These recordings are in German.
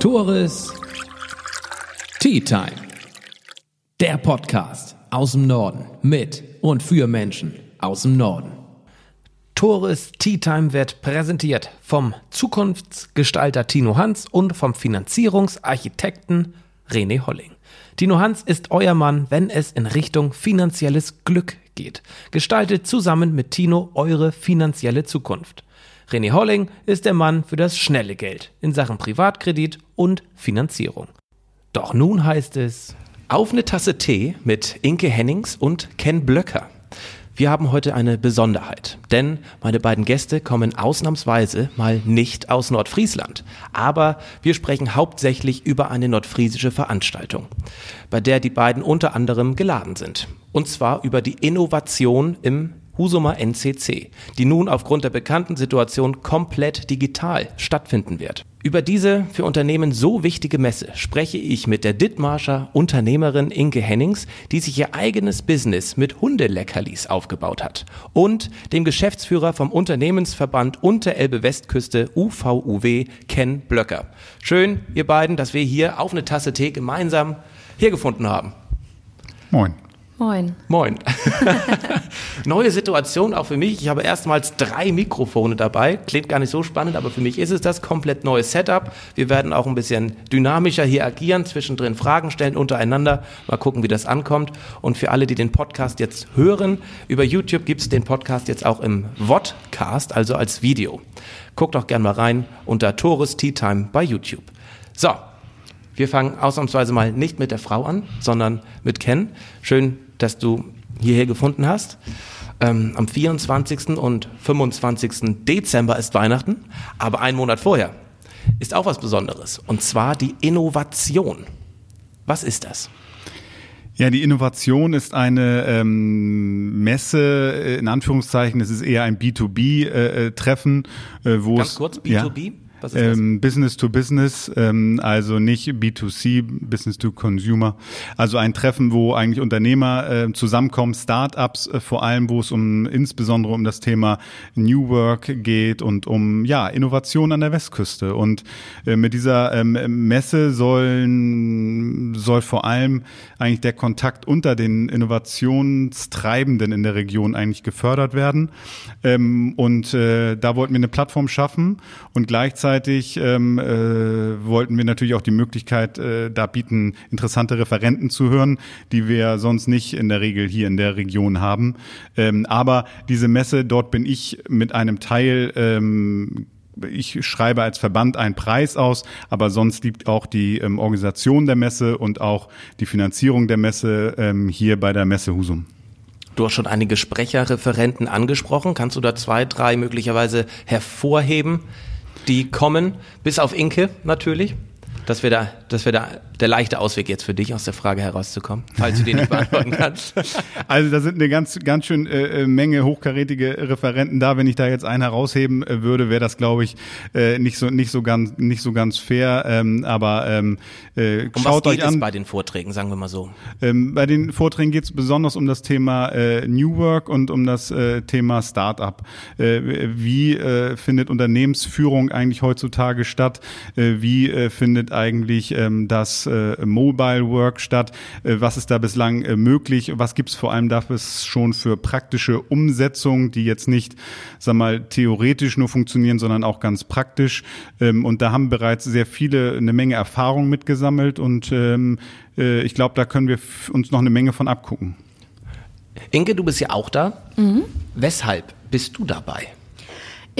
Tores Tea Time. Der Podcast aus dem Norden mit und für Menschen aus dem Norden. Tores Tea Time wird präsentiert vom Zukunftsgestalter Tino Hans und vom Finanzierungsarchitekten René Holling. Tino Hans ist euer Mann, wenn es in Richtung finanzielles Glück geht. Gestaltet zusammen mit Tino eure finanzielle Zukunft. René Holling ist der Mann für das schnelle Geld in Sachen Privatkredit und Finanzierung. Doch nun heißt es auf eine Tasse Tee mit Inke Hennings und Ken Blöcker. Wir haben heute eine Besonderheit, denn meine beiden Gäste kommen ausnahmsweise mal nicht aus Nordfriesland. Aber wir sprechen hauptsächlich über eine nordfriesische Veranstaltung, bei der die beiden unter anderem geladen sind. Und zwar über die Innovation im Husumer NCC, die nun aufgrund der bekannten Situation komplett digital stattfinden wird. Über diese für Unternehmen so wichtige Messe spreche ich mit der Dithmarscher Unternehmerin Inke Hennings, die sich ihr eigenes Business mit Hundeleckerlis aufgebaut hat, und dem Geschäftsführer vom Unternehmensverband Unterelbe Westküste UVUW Ken Blöcker. Schön, ihr beiden, dass wir hier auf eine Tasse Tee gemeinsam hier gefunden haben. Moin. Moin. Moin. Neue Situation auch für mich. Ich habe erstmals drei Mikrofone dabei. Klingt gar nicht so spannend, aber für mich ist es das komplett neue Setup. Wir werden auch ein bisschen dynamischer hier agieren, zwischendrin Fragen stellen untereinander. Mal gucken, wie das ankommt. Und für alle, die den Podcast jetzt hören, über YouTube gibt es den Podcast jetzt auch im Vodcast, also als Video. Guckt auch gerne mal rein unter Tores Tea Time bei YouTube. So, wir fangen ausnahmsweise mal nicht mit der Frau an, sondern mit Ken. Schön, dass du hierher gefunden hast. Ähm, am 24. und 25. Dezember ist Weihnachten, aber einen Monat vorher ist auch was Besonderes. Und zwar die Innovation. Was ist das? Ja, die Innovation ist eine ähm, Messe, äh, in Anführungszeichen, es ist eher ein B2B-Treffen, äh, äh, wo Ganz es... kurz, B2B? Ja, Was ist das? ähm, Business to Business, ähm, also nicht B2C, Business to Consumer. Also ein Treffen, wo eigentlich Unternehmer äh, zusammenkommen, Startups äh, vor allem, wo es um insbesondere um das Thema New Work geht und um ja Innovation an der Westküste. Und äh, mit dieser ähm, Messe sollen soll vor allem eigentlich der Kontakt unter den Innovationstreibenden in der Region eigentlich gefördert werden. Ähm, und äh, da wollten wir eine Plattform schaffen und gleichzeitig ähm, äh, wollten wir natürlich auch die Möglichkeit äh, da bieten, interessante Referenten zu hören, die wir sonst nicht in der Regel hier in der Region haben. Ähm, aber diese Messe, dort bin ich mit einem Teil ähm, ich schreibe als Verband einen Preis aus, aber sonst liegt auch die ähm, Organisation der Messe und auch die Finanzierung der Messe ähm, hier bei der Messe Husum. Du hast schon einige Sprecherreferenten angesprochen. Kannst du da zwei, drei möglicherweise hervorheben, die kommen, bis auf Inke natürlich? Das wäre da, das wäre da der leichte Ausweg jetzt für dich, aus der Frage herauszukommen, falls du den nicht beantworten kannst. Also da sind eine ganz, ganz schön äh, Menge hochkarätige Referenten da. Wenn ich da jetzt einen herausheben äh, würde, wäre das, glaube ich, äh, nicht so, nicht so ganz, nicht so ganz fair. Ähm, aber ähm, äh, Um schaut was geht euch an. es bei den Vorträgen, sagen wir mal so? Ähm, bei den Vorträgen geht es besonders um das Thema äh, New Work und um das äh, Thema Startup. Äh, wie äh, findet Unternehmensführung eigentlich heutzutage statt? Äh, wie äh, findet eigentlich ähm, das äh, Mobile Work statt? Äh, was ist da bislang äh, möglich? Was gibt es vor allem dafür schon für praktische Umsetzungen, die jetzt nicht, sag mal, theoretisch nur funktionieren, sondern auch ganz praktisch? Ähm, und da haben bereits sehr viele eine Menge Erfahrung mitgesammelt und ähm, äh, ich glaube, da können wir uns noch eine Menge von abgucken. Inke, du bist ja auch da. Weshalb bist du dabei?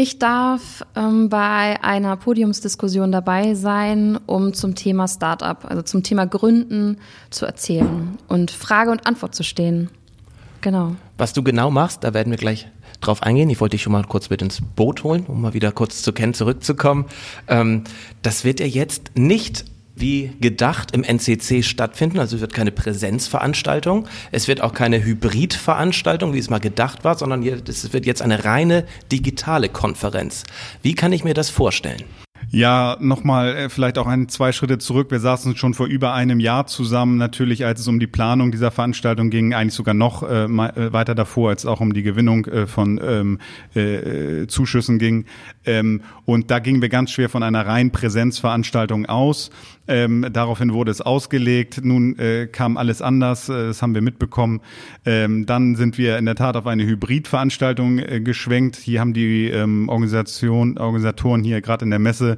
Ich darf ähm, bei einer Podiumsdiskussion dabei sein, um zum Thema Startup, also zum Thema Gründen zu erzählen und Frage und Antwort zu stehen. Genau. Was du genau machst, da werden wir gleich drauf eingehen. Ich wollte dich schon mal kurz mit ins Boot holen, um mal wieder kurz zu Ken zurückzukommen. Ähm, das wird ja jetzt nicht wie gedacht im NCC stattfinden. Also es wird keine Präsenzveranstaltung. Es wird auch keine Hybridveranstaltung, wie es mal gedacht war, sondern es wird jetzt eine reine digitale Konferenz. Wie kann ich mir das vorstellen? Ja, nochmal äh, vielleicht auch ein, zwei Schritte zurück. Wir saßen schon vor über einem Jahr zusammen, natürlich, als es um die Planung dieser Veranstaltung ging, eigentlich sogar noch äh, äh weiter davor, als es auch um die Gewinnung äh, von ähm, äh, Zuschüssen ging. Ähm, und da gingen wir ganz schwer von einer reinen Präsenzveranstaltung aus. Ähm, daraufhin wurde es ausgelegt. Nun äh, kam alles anders. Äh, das haben wir mitbekommen. Ähm, dann sind wir in der Tat auf eine Hybridveranstaltung äh, geschwenkt. Hier haben die ähm, Organisation, Organisatoren hier gerade in der Messe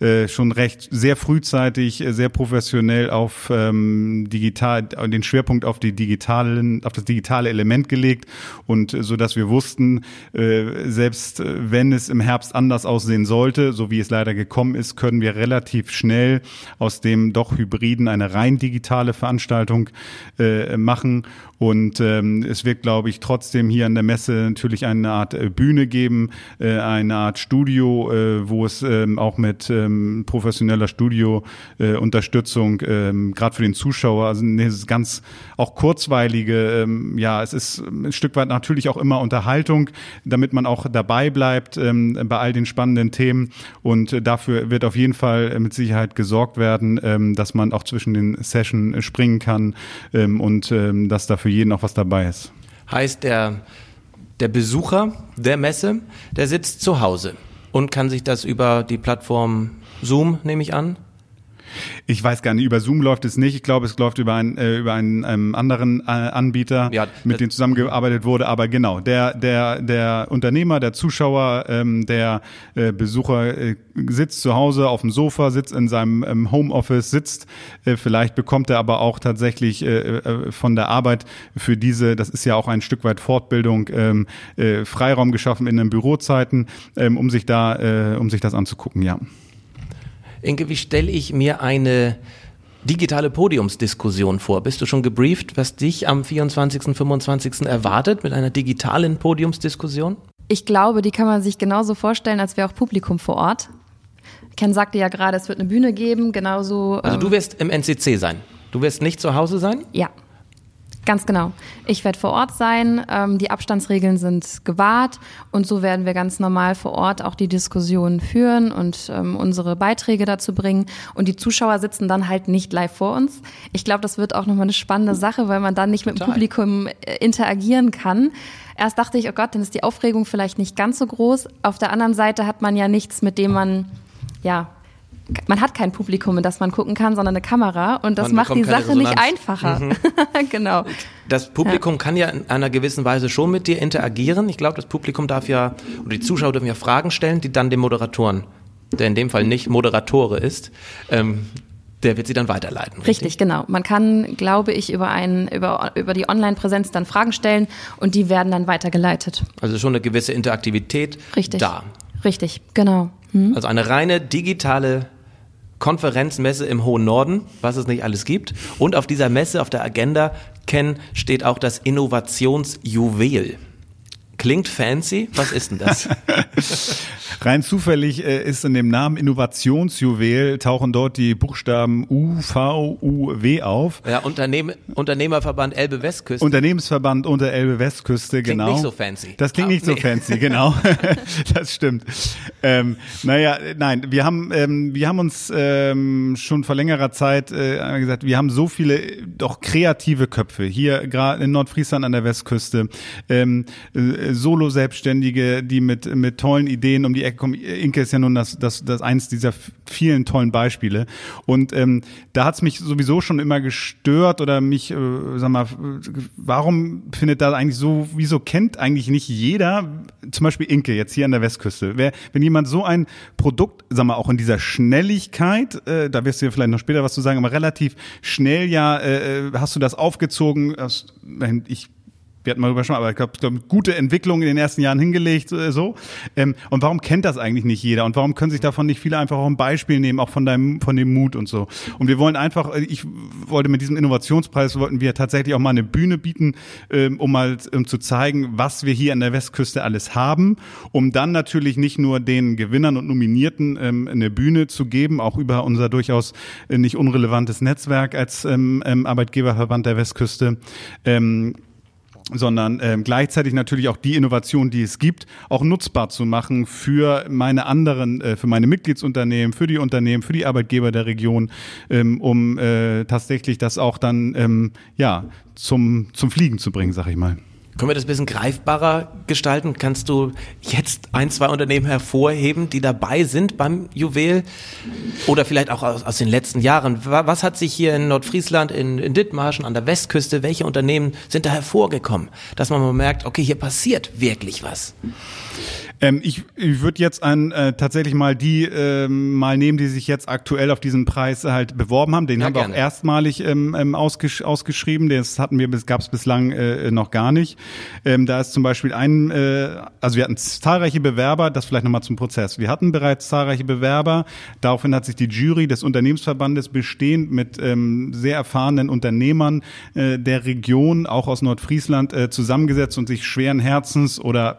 äh, schon recht sehr frühzeitig, äh, sehr professionell auf ähm, digital, den Schwerpunkt auf die digitalen, auf das digitale Element gelegt. Und äh, so dass wir wussten, äh, selbst äh, wenn es im Herbst anders aussehen sollte, so wie es leider gekommen ist, können wir relativ schnell aus dem doch Hybriden eine rein digitale Veranstaltung äh, machen. Und ähm, es wird, glaube ich, trotzdem hier an der Messe natürlich eine Art äh, Bühne geben, äh, eine Art Studio, äh, wo es ähm, auch mit ähm, professioneller Studio-Unterstützung, äh, ähm, gerade für den Zuschauer, also ist ganz auch kurzweilige, ähm, ja, es ist ein Stück weit natürlich auch immer Unterhaltung, damit man auch dabei bleibt ähm, bei all den spannenden Themen. Und äh, dafür wird auf jeden Fall mit Sicherheit gesorgt werden, ähm, dass man auch zwischen den Sessions springen kann ähm, und ähm, dass dafür für jeden auch was dabei ist. Heißt, der, der Besucher der Messe, der sitzt zu Hause und kann sich das über die Plattform Zoom, nehme ich an, ich weiß gar nicht, über Zoom läuft es nicht. Ich glaube, es läuft über, ein, äh, über einen ähm, anderen äh, Anbieter, ja, mit dem zusammengearbeitet wurde. Aber genau, der, der, der Unternehmer, der Zuschauer, ähm, der äh, Besucher äh, sitzt zu Hause auf dem Sofa, sitzt in seinem ähm, Homeoffice, sitzt. Äh, vielleicht bekommt er aber auch tatsächlich äh, äh, von der Arbeit für diese, das ist ja auch ein Stück weit Fortbildung, ähm, äh, Freiraum geschaffen in den Bürozeiten, ähm, um sich da, äh, um sich das anzugucken, ja. Inge, wie stelle ich mir eine digitale Podiumsdiskussion vor? Bist du schon gebrieft, was dich am 24., 25. erwartet mit einer digitalen Podiumsdiskussion? Ich glaube, die kann man sich genauso vorstellen, als wäre auch Publikum vor Ort. Ken sagte ja gerade, es wird eine Bühne geben, genauso. Also du ähm, wirst im NCC sein. Du wirst nicht zu Hause sein? Ja. Ganz genau. Ich werde vor Ort sein. Ähm, die Abstandsregeln sind gewahrt und so werden wir ganz normal vor Ort auch die Diskussionen führen und ähm, unsere Beiträge dazu bringen. Und die Zuschauer sitzen dann halt nicht live vor uns. Ich glaube, das wird auch nochmal eine spannende Sache, weil man dann nicht Total. mit dem Publikum äh, interagieren kann. Erst dachte ich, oh Gott, dann ist die Aufregung vielleicht nicht ganz so groß. Auf der anderen Seite hat man ja nichts, mit dem man ja man hat kein Publikum, in das man gucken kann, sondern eine Kamera und das man macht die Sache Resonanz. nicht einfacher. Mhm. genau. Das Publikum ja. kann ja in einer gewissen Weise schon mit dir interagieren. Ich glaube, das Publikum darf ja, oder die Zuschauer dürfen ja Fragen stellen, die dann dem Moderatoren, der in dem Fall nicht Moderatore ist, ähm, der wird sie dann weiterleiten. Richtig? richtig, genau. Man kann, glaube ich, über, ein, über, über die Online-Präsenz dann Fragen stellen und die werden dann weitergeleitet. Also schon eine gewisse Interaktivität richtig. da. Richtig, genau. Hm? Also eine reine digitale Konferenzmesse im hohen Norden, was es nicht alles gibt. Und auf dieser Messe, auf der Agenda, Ken, steht auch das Innovationsjuwel. Klingt fancy. Was ist denn das? Rein zufällig äh, ist in dem Namen Innovationsjuwel tauchen dort die Buchstaben U, V, U, W auf. Ja, Unternehm Unternehmerverband Elbe Westküste. Unternehmensverband unter Elbe Westküste, klingt genau. Klingt nicht so fancy. Das klingt ah, nicht nee. so fancy, genau. das stimmt. Ähm, naja, nein, wir haben, ähm, wir haben uns ähm, schon vor längerer Zeit äh, gesagt, wir haben so viele doch kreative Köpfe hier gerade in Nordfriesland an der Westküste. Ähm, äh, Solo-Selbstständige, die mit, mit tollen Ideen um die Ecke kommen. Inke ist ja nun das, das, das eins dieser vielen tollen Beispiele. Und ähm, da hat's mich sowieso schon immer gestört oder mich, äh, sag mal, warum findet da eigentlich so, wieso kennt eigentlich nicht jeder, zum Beispiel Inke jetzt hier an der Westküste, wer, wenn jemand so ein Produkt, sag mal, auch in dieser Schnelligkeit, äh, da wirst du ja vielleicht noch später was zu sagen, aber relativ schnell ja, äh, äh hast du das aufgezogen, das, ich wir hatten mal drüber schon, aber ich glaube, glaub, gute Entwicklung in den ersten Jahren hingelegt, äh, so. Ähm, und warum kennt das eigentlich nicht jeder? Und warum können sich davon nicht viele einfach auch ein Beispiel nehmen, auch von deinem, von dem Mut und so? Und wir wollen einfach, äh, ich wollte mit diesem Innovationspreis wollten wir tatsächlich auch mal eine Bühne bieten, ähm, um mal um zu zeigen, was wir hier an der Westküste alles haben, um dann natürlich nicht nur den Gewinnern und Nominierten ähm, eine Bühne zu geben, auch über unser durchaus äh, nicht unrelevantes Netzwerk als ähm, ähm, Arbeitgeberverband der Westküste, ähm, sondern ähm, gleichzeitig natürlich auch die Innovation, die es gibt, auch nutzbar zu machen für meine anderen, äh, für meine Mitgliedsunternehmen, für die Unternehmen, für die Arbeitgeber der Region, ähm, um äh, tatsächlich das auch dann ähm, ja zum zum Fliegen zu bringen, sag ich mal. Können wir das ein bisschen greifbarer gestalten? Kannst du jetzt ein, zwei Unternehmen hervorheben, die dabei sind beim Juwel? Oder vielleicht auch aus, aus den letzten Jahren? Was hat sich hier in Nordfriesland, in, in Dithmarschen, an der Westküste, welche Unternehmen sind da hervorgekommen? Dass man mal merkt, okay, hier passiert wirklich was. Ähm, ich ich würde jetzt an äh, tatsächlich mal die ähm, mal nehmen, die sich jetzt aktuell auf diesen Preis halt beworben haben. Den ja, haben wir gerne. auch erstmalig ähm, ähm, ausgesch ausgeschrieben. Das hatten wir, gab es bislang äh, noch gar nicht. Ähm, da ist zum Beispiel ein, äh, also wir hatten zahlreiche Bewerber. Das vielleicht nochmal zum Prozess. Wir hatten bereits zahlreiche Bewerber. Daraufhin hat sich die Jury des Unternehmensverbandes bestehend mit ähm, sehr erfahrenen Unternehmern äh, der Region, auch aus Nordfriesland, äh, zusammengesetzt und sich schweren Herzens oder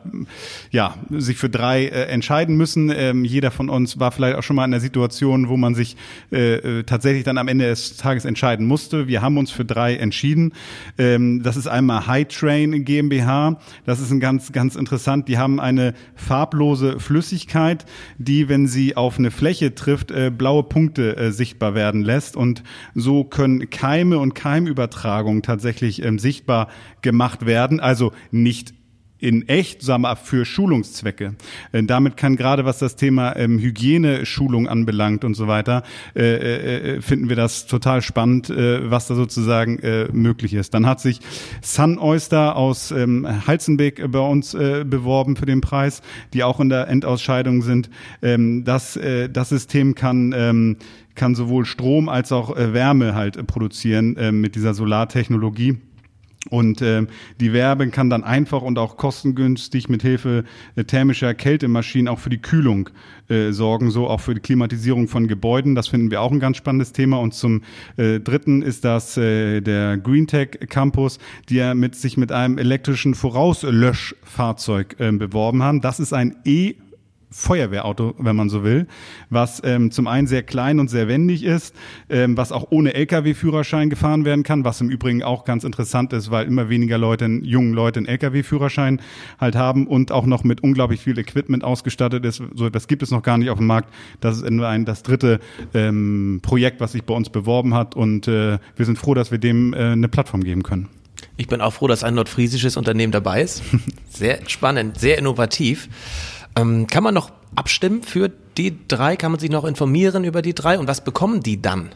ja sich für drei äh, entscheiden müssen. Ähm, jeder von uns war vielleicht auch schon mal in der Situation, wo man sich äh, äh, tatsächlich dann am Ende des Tages entscheiden musste. Wir haben uns für drei entschieden. Ähm, das ist einmal High Train GmbH. Das ist ein ganz, ganz interessant. Die haben eine farblose Flüssigkeit, die, wenn sie auf eine Fläche trifft, äh, blaue Punkte äh, sichtbar werden lässt. Und so können Keime und Keimübertragungen tatsächlich ähm, sichtbar gemacht werden. Also nicht in echt, sagen wir, für Schulungszwecke. Äh, damit kann gerade was das Thema ähm, Hygieneschulung anbelangt und so weiter, äh, äh, äh, finden wir das total spannend, äh, was da sozusagen äh, möglich ist. Dann hat sich Sun Oyster aus ähm, Halzenbeck bei uns beworben für den Preis, die auch in der Endausscheidung sind. Ähm, das, das System kann ähm, kann sowohl Strom als auch Wärme halt produzieren mit dieser Solartechnologie. Und äh, die Werbe kann dann einfach und auch kostengünstig mit Hilfe äh, thermischer Kältemaschinen auch für die Kühlung äh, sorgen, so auch für die Klimatisierung von Gebäuden. Das finden wir auch ein ganz spannendes Thema. Und zum äh, dritten ist das äh, der GreenTech Campus, die ja mit sich mit einem elektrischen Vorauslöschfahrzeug äh, beworben haben. Das ist ein E Feuerwehrauto, wenn man so will, was ähm, zum einen sehr klein und sehr wendig ist, ähm, was auch ohne Lkw-Führerschein gefahren werden kann, was im Übrigen auch ganz interessant ist, weil immer weniger Leute, jungen Leute einen Lkw-Führerschein halt haben und auch noch mit unglaublich viel Equipment ausgestattet ist. So, das gibt es noch gar nicht auf dem Markt. Das ist ein, das dritte ähm, Projekt, was sich bei uns beworben hat und äh, wir sind froh, dass wir dem äh, eine Plattform geben können. Ich bin auch froh, dass ein nordfriesisches Unternehmen dabei ist. Sehr spannend, sehr innovativ. Ähm, kann man noch abstimmen für die drei? Kann man sich noch informieren über die drei und was bekommen die dann?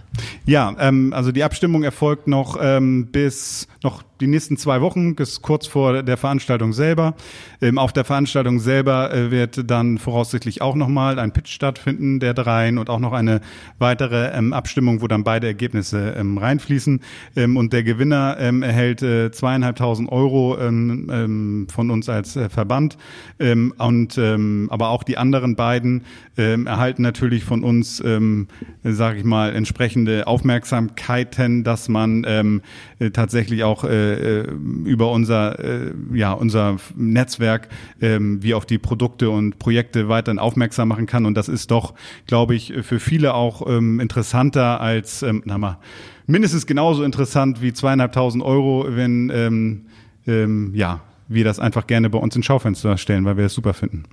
Ja, ähm, also die Abstimmung erfolgt noch ähm, bis noch die nächsten zwei Wochen, bis kurz vor der Veranstaltung selber. Ähm, auf der Veranstaltung selber äh, wird dann voraussichtlich auch nochmal ein Pitch stattfinden der dreien und auch noch eine weitere ähm, Abstimmung, wo dann beide Ergebnisse ähm, reinfließen. Ähm, und der Gewinner ähm, erhält äh, zweieinhalbtausend Euro ähm, von uns als äh, Verband. Und aber auch die anderen beiden erhalten natürlich von uns, ähm, sage ich mal, entsprechende Aufmerksamkeiten, dass man äh, tatsächlich auch äh, äh, über unser, äh, ja, unser Netzwerk äh, wie auf die Produkte und Projekte weiterhin aufmerksam machen kann. Und das ist doch, glaube ich, für viele auch ähm, interessanter als, ähm, na mal, mindestens genauso interessant wie zweieinhalbtausend Euro, wenn ähm, ähm, ja, wir das einfach gerne bei uns ins Schaufenster stellen, weil wir das super finden.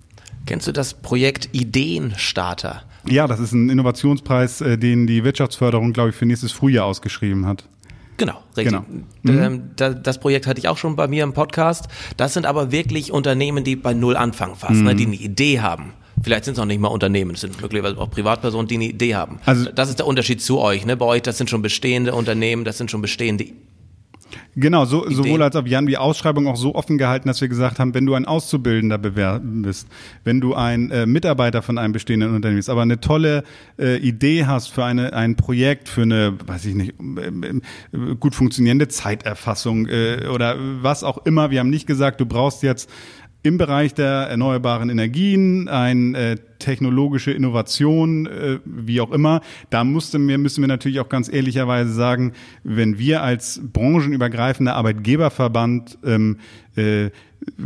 Kennst du das Projekt Ideenstarter? Ja, das ist ein Innovationspreis, äh, den die Wirtschaftsförderung, glaube ich, für nächstes Frühjahr ausgeschrieben hat. Genau, richtig. Genau. Mhm. Das Projekt hatte ich auch schon bei mir im Podcast. Das sind aber wirklich Unternehmen, die bei Null anfangen fast, mhm. ne, die eine Idee haben. Vielleicht sind es auch nicht mal Unternehmen, es sind möglicherweise auch Privatpersonen, die eine Idee haben. Also das ist der Unterschied zu euch. Ne? Bei euch, das sind schon bestehende Unternehmen, das sind schon bestehende Genau, so, Ideen. sowohl als auch wir haben die Ausschreibung auch so offen gehalten, dass wir gesagt haben, wenn du ein Auszubildender bewerben bist, wenn du ein äh, Mitarbeiter von einem bestehenden Unternehmen bist, aber eine tolle äh, Idee hast für eine, ein Projekt, für eine, weiß ich nicht, äh, gut funktionierende Zeiterfassung äh, oder was auch immer. Wir haben nicht gesagt, du brauchst jetzt im Bereich der erneuerbaren Energien ein äh, technologische Innovation, äh, wie auch immer. Da musste mir, müssen wir natürlich auch ganz ehrlicherweise sagen, wenn wir als branchenübergreifender Arbeitgeberverband ähm, äh,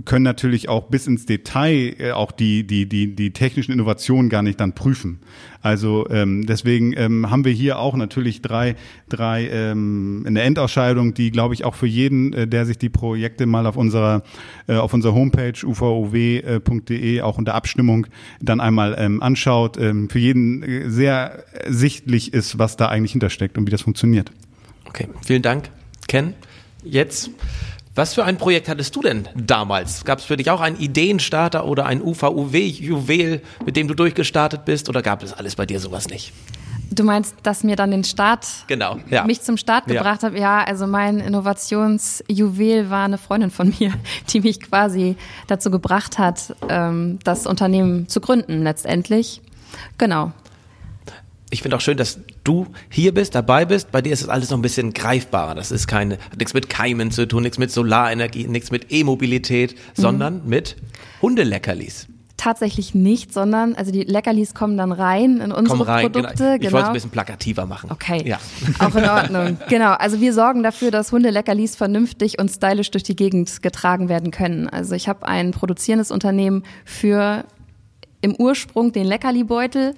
können natürlich auch bis ins Detail äh, auch die, die, die, die technischen Innovationen gar nicht dann prüfen. Also ähm, deswegen ähm, haben wir hier auch natürlich drei, drei ähm, in der Endausscheidung, die glaube ich auch für jeden, äh, der sich die Projekte mal auf unserer äh, auf unserer Homepage uvow.de auch unter Abstimmung dann einmal ähm, anschaut, ähm, für jeden äh, sehr sichtlich ist, was da eigentlich hintersteckt und wie das funktioniert. Okay, vielen Dank, Ken. Jetzt was für ein Projekt hattest du denn damals? Gab es für dich auch einen Ideenstarter oder ein UVUW-Juwel, mit dem du durchgestartet bist? Oder gab es alles bei dir sowas nicht? Du meinst, dass mir dann den Start, genau, ja. mich zum Start gebracht ja. hat? Ja, also mein Innovationsjuwel war eine Freundin von mir, die mich quasi dazu gebracht hat, ähm, das Unternehmen zu gründen letztendlich. Genau ich finde auch schön, dass du hier bist, dabei bist. Bei dir ist es alles noch ein bisschen greifbarer. Das ist keine, hat nichts mit Keimen zu tun, nichts mit Solarenergie, nichts mit E-Mobilität, mhm. sondern mit Hundeleckerlis. Tatsächlich nicht, sondern also die Leckerlis kommen dann rein in unsere rein, genau. Produkte. Genau. Ich genau. wollte es ein bisschen plakativer machen. Okay, ja. auch in Ordnung. genau, also wir sorgen dafür, dass Hundeleckerlis vernünftig und stylisch durch die Gegend getragen werden können. Also ich habe ein produzierendes Unternehmen für im Ursprung den Leckerli-Beutel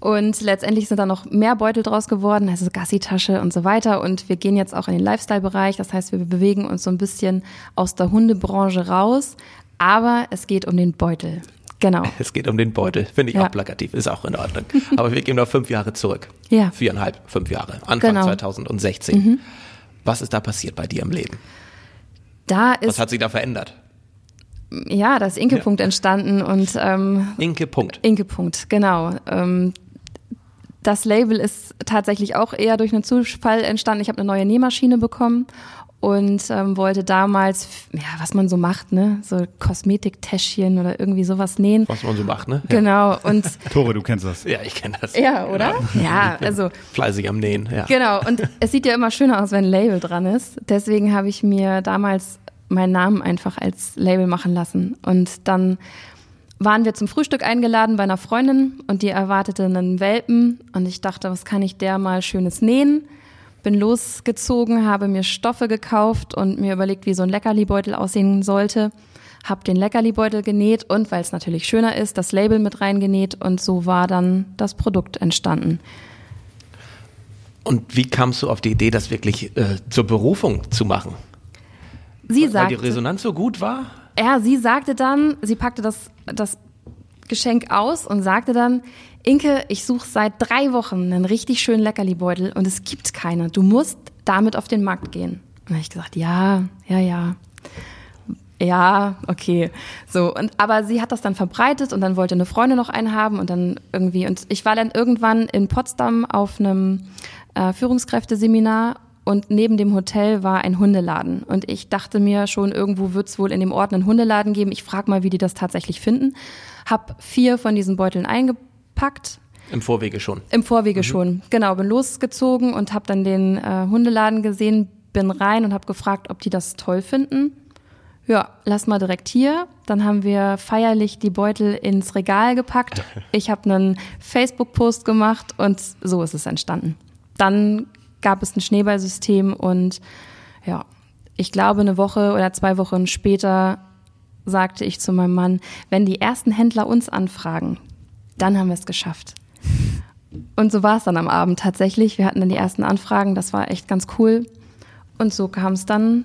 und letztendlich sind da noch mehr Beutel draus geworden, also Gassi-Tasche und so weiter. Und wir gehen jetzt auch in den Lifestyle-Bereich. Das heißt, wir bewegen uns so ein bisschen aus der Hundebranche raus. Aber es geht um den Beutel. Genau. Es geht um den Beutel. Finde ich ja. auch plakativ. Ist auch in Ordnung. Aber wir gehen noch fünf Jahre zurück. Ja. Viereinhalb, fünf Jahre. Anfang genau. 2016. Mhm. Was ist da passiert bei dir im Leben? Da ist. Was hat sich da verändert? ja, da ist Inke-Punkt ja. entstanden und ähm, Inke-Punkt. Inke-Punkt, genau. Ähm, das Label ist tatsächlich auch eher durch einen Zufall entstanden. Ich habe eine neue Nähmaschine bekommen und ähm, wollte damals, ja, was man so macht, ne, so Kosmetiktäschchen oder irgendwie sowas nähen. Was man so macht, ne? Ja. Genau. Und Tore, du kennst das. Ja, ich kenne das. Ja, oder? Ja, ja also fleißig am Nähen. Ja. Genau. Und es sieht ja immer schöner aus, wenn ein Label dran ist. Deswegen habe ich mir damals meinen Namen einfach als Label machen lassen und dann waren wir zum Frühstück eingeladen bei einer Freundin und die erwartete einen Welpen und ich dachte, was kann ich der mal schönes nähen? Bin losgezogen, habe mir Stoffe gekauft und mir überlegt, wie so ein Leckerli-Beutel aussehen sollte. Hab den Leckerli-Beutel genäht und, weil es natürlich schöner ist, das Label mit reingenäht und so war dann das Produkt entstanden. Und wie kamst du auf die Idee, das wirklich äh, zur Berufung zu machen? Sie weil, sagte, weil die Resonanz so gut war? Ja, sie sagte dann, sie packte das, das Geschenk aus und sagte dann, Inke, ich suche seit drei Wochen einen richtig schönen Leckerli-Beutel und es gibt keine. Du musst damit auf den Markt gehen. Und habe ich gesagt, ja, ja, ja. Ja, okay. So, und aber sie hat das dann verbreitet und dann wollte eine Freundin noch einen haben und dann irgendwie, und ich war dann irgendwann in Potsdam auf einem äh, Führungskräfteseminar und neben dem Hotel war ein Hundeladen. Und ich dachte mir schon, irgendwo wird es wohl in dem Ort einen Hundeladen geben. Ich frage mal, wie die das tatsächlich finden. Hab vier von diesen Beuteln eingepackt. Im Vorwege schon. Im Vorwege mhm. schon. Genau, bin losgezogen und habe dann den äh, Hundeladen gesehen, bin rein und habe gefragt, ob die das toll finden. Ja, lass mal direkt hier. Dann haben wir feierlich die Beutel ins Regal gepackt. Ich habe einen Facebook-Post gemacht und so ist es entstanden. Dann gab es ein Schneeballsystem und ja, ich glaube, eine Woche oder zwei Wochen später sagte ich zu meinem Mann, wenn die ersten Händler uns anfragen, dann haben wir es geschafft. Und so war es dann am Abend tatsächlich. Wir hatten dann die ersten Anfragen, das war echt ganz cool. Und so kam es dann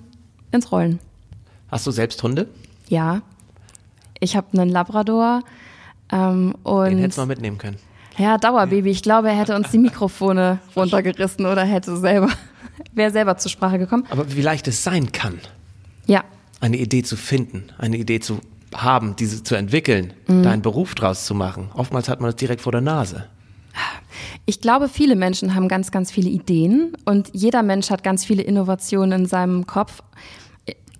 ins Rollen. Hast du selbst Hunde? Ja. Ich habe einen Labrador. Ähm, und Den hättest du mal mitnehmen können. Ja, Dauerbaby. Ich glaube, er hätte uns die Mikrofone runtergerissen oder hätte selber, wäre selber zur Sprache gekommen. Aber wie leicht es sein kann. Ja. Eine Idee zu finden, eine Idee zu haben, diese zu entwickeln, mhm. da einen Beruf draus zu machen. Oftmals hat man es direkt vor der Nase. Ich glaube, viele Menschen haben ganz, ganz viele Ideen und jeder Mensch hat ganz viele Innovationen in seinem Kopf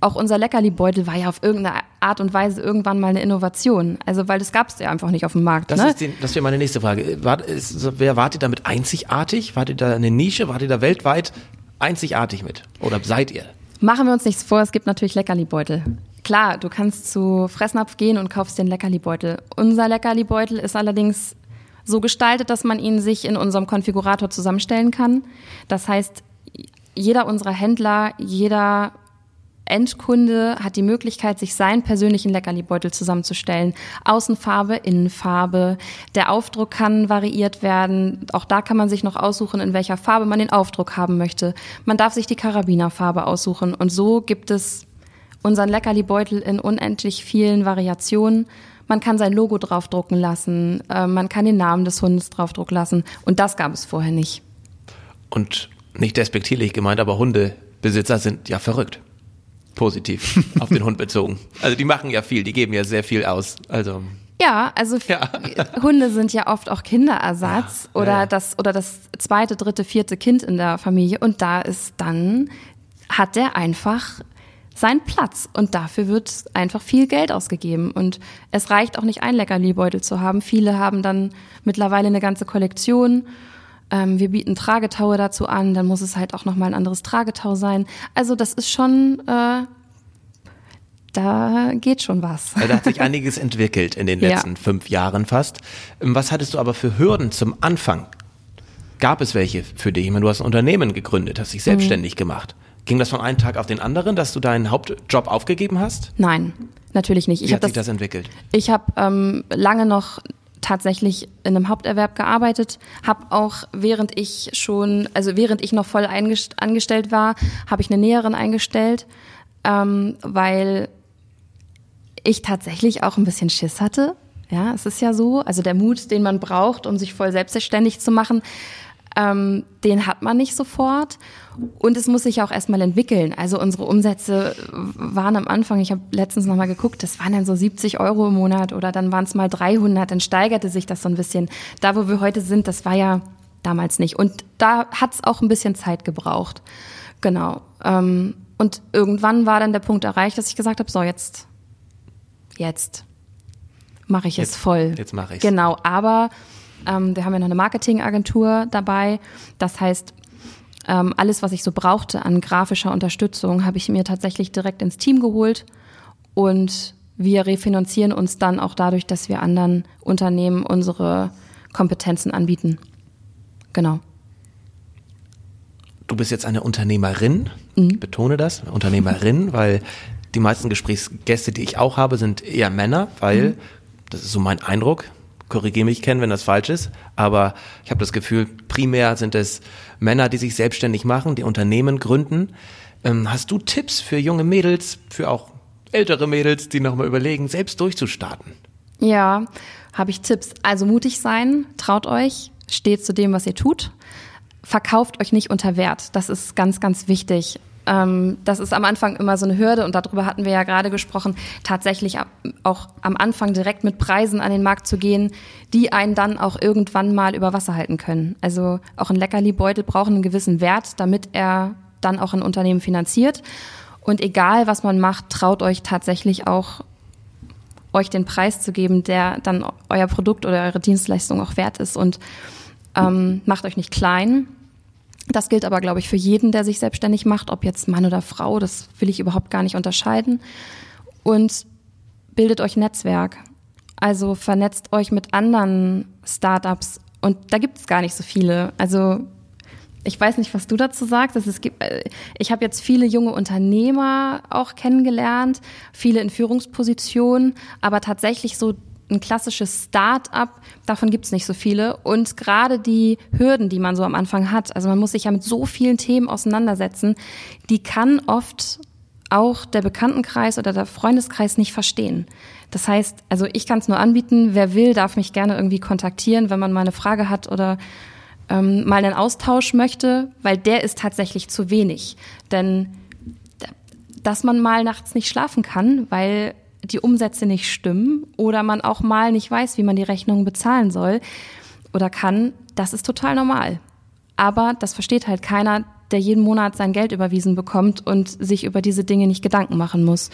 auch unser Leckerli-Beutel war ja auf irgendeine Art und Weise irgendwann mal eine Innovation. Also, weil das gab es ja einfach nicht auf dem Markt. Das, ne? ist die, das wäre meine nächste Frage. War, ist, wer, wart ihr damit einzigartig? Wart ihr da eine Nische? Wart ihr da weltweit einzigartig mit? Oder seid ihr? Machen wir uns nichts vor, es gibt natürlich Leckerli-Beutel. Klar, du kannst zu Fressnapf gehen und kaufst den Leckerli-Beutel. Unser Leckerli-Beutel ist allerdings so gestaltet, dass man ihn sich in unserem Konfigurator zusammenstellen kann. Das heißt, jeder unserer Händler, jeder Endkunde hat die Möglichkeit, sich seinen persönlichen Leckerli-Beutel zusammenzustellen. Außenfarbe, Innenfarbe. Der Aufdruck kann variiert werden. Auch da kann man sich noch aussuchen, in welcher Farbe man den Aufdruck haben möchte. Man darf sich die Karabinerfarbe aussuchen. Und so gibt es unseren Leckerli-Beutel in unendlich vielen Variationen. Man kann sein Logo draufdrucken lassen. Äh, man kann den Namen des Hundes draufdrucken lassen. Und das gab es vorher nicht. Und nicht despektierlich gemeint, aber Hundebesitzer sind ja verrückt positiv auf den Hund bezogen. Also die machen ja viel, die geben ja sehr viel aus. Also ja, also ja. Hunde sind ja oft auch Kinderersatz ja, oder ja, das oder das zweite, dritte, vierte Kind in der Familie und da ist dann hat der einfach seinen Platz und dafür wird einfach viel Geld ausgegeben und es reicht auch nicht ein Leckerli-Beutel zu haben. Viele haben dann mittlerweile eine ganze Kollektion. Ähm, wir bieten Tragetaue dazu an, dann muss es halt auch nochmal ein anderes Tragetau sein. Also das ist schon, äh, da geht schon was. Da hat sich einiges entwickelt in den letzten ja. fünf Jahren fast. Ähm, was hattest du aber für Hürden zum Anfang? Gab es welche für dich? Ich meine, du hast ein Unternehmen gegründet, hast dich selbstständig mhm. gemacht. Ging das von einem Tag auf den anderen, dass du deinen Hauptjob aufgegeben hast? Nein, natürlich nicht. Ich Wie hat sich das, das entwickelt? Ich habe ähm, lange noch tatsächlich in einem Haupterwerb gearbeitet, habe auch während ich schon, also während ich noch voll angestellt war, habe ich eine Näherin eingestellt, ähm, weil ich tatsächlich auch ein bisschen Schiss hatte. Ja, es ist ja so, also der Mut, den man braucht, um sich voll selbstständig zu machen, ähm, den hat man nicht sofort. Und es muss sich auch erstmal entwickeln. Also unsere Umsätze waren am Anfang, ich habe letztens nochmal geguckt, das waren dann so 70 Euro im Monat oder dann waren es mal 300, dann steigerte sich das so ein bisschen. Da, wo wir heute sind, das war ja damals nicht. Und da hat es auch ein bisschen Zeit gebraucht. Genau. Ähm, und irgendwann war dann der Punkt erreicht, dass ich gesagt habe, so jetzt, jetzt mache ich jetzt, es voll. Jetzt mache ich Genau, aber ähm, wir haben ja noch eine Marketingagentur dabei. Das heißt, ähm, alles, was ich so brauchte an grafischer Unterstützung, habe ich mir tatsächlich direkt ins Team geholt. Und wir refinanzieren uns dann auch dadurch, dass wir anderen Unternehmen unsere Kompetenzen anbieten. Genau. Du bist jetzt eine Unternehmerin, mhm. ich betone das, Unternehmerin, weil die meisten Gesprächsgäste, die ich auch habe, sind eher Männer, weil, mhm. das ist so mein Eindruck, korrigiere mich, Ken, wenn das falsch ist, aber ich habe das Gefühl, primär sind es Männer, die sich selbstständig machen, die Unternehmen gründen. Ähm, hast du Tipps für junge Mädels, für auch ältere Mädels, die nochmal überlegen, selbst durchzustarten? Ja, habe ich Tipps. Also mutig sein, traut euch, steht zu dem, was ihr tut. Verkauft euch nicht unter Wert. Das ist ganz, ganz wichtig. Ähm, das ist am Anfang immer so eine Hürde und darüber hatten wir ja gerade gesprochen, tatsächlich auch am Anfang direkt mit Preisen an den Markt zu gehen, die einen dann auch irgendwann mal über Wasser halten können. Also auch ein Leckerli-Beutel braucht einen gewissen Wert, damit er dann auch ein Unternehmen finanziert. Und egal, was man macht, traut euch tatsächlich auch euch den Preis zu geben, der dann euer Produkt oder eure Dienstleistung auch wert ist und ähm, macht euch nicht klein, das gilt aber, glaube ich, für jeden, der sich selbstständig macht, ob jetzt Mann oder Frau, das will ich überhaupt gar nicht unterscheiden. Und bildet euch Netzwerk. Also vernetzt euch mit anderen Startups. Und da gibt es gar nicht so viele. Also ich weiß nicht, was du dazu sagst. Es gibt, äh, ich habe jetzt viele junge Unternehmer auch kennengelernt, viele in Führungspositionen, aber tatsächlich so ein klassisches Start-up, davon gibt es nicht so viele. Und gerade die Hürden, die man so am Anfang hat, also man muss sich ja mit so vielen Themen auseinandersetzen, die kann oft auch der Bekanntenkreis oder der Freundeskreis nicht verstehen. Das heißt, also ich kann es nur anbieten, wer will, darf mich gerne irgendwie kontaktieren, wenn man mal eine Frage hat oder ähm, mal einen Austausch möchte, weil der ist tatsächlich zu wenig. Denn dass man mal nachts nicht schlafen kann, weil die Umsätze nicht stimmen oder man auch mal nicht weiß, wie man die Rechnungen bezahlen soll oder kann, das ist total normal. Aber das versteht halt keiner, der jeden Monat sein Geld überwiesen bekommt und sich über diese Dinge nicht Gedanken machen muss.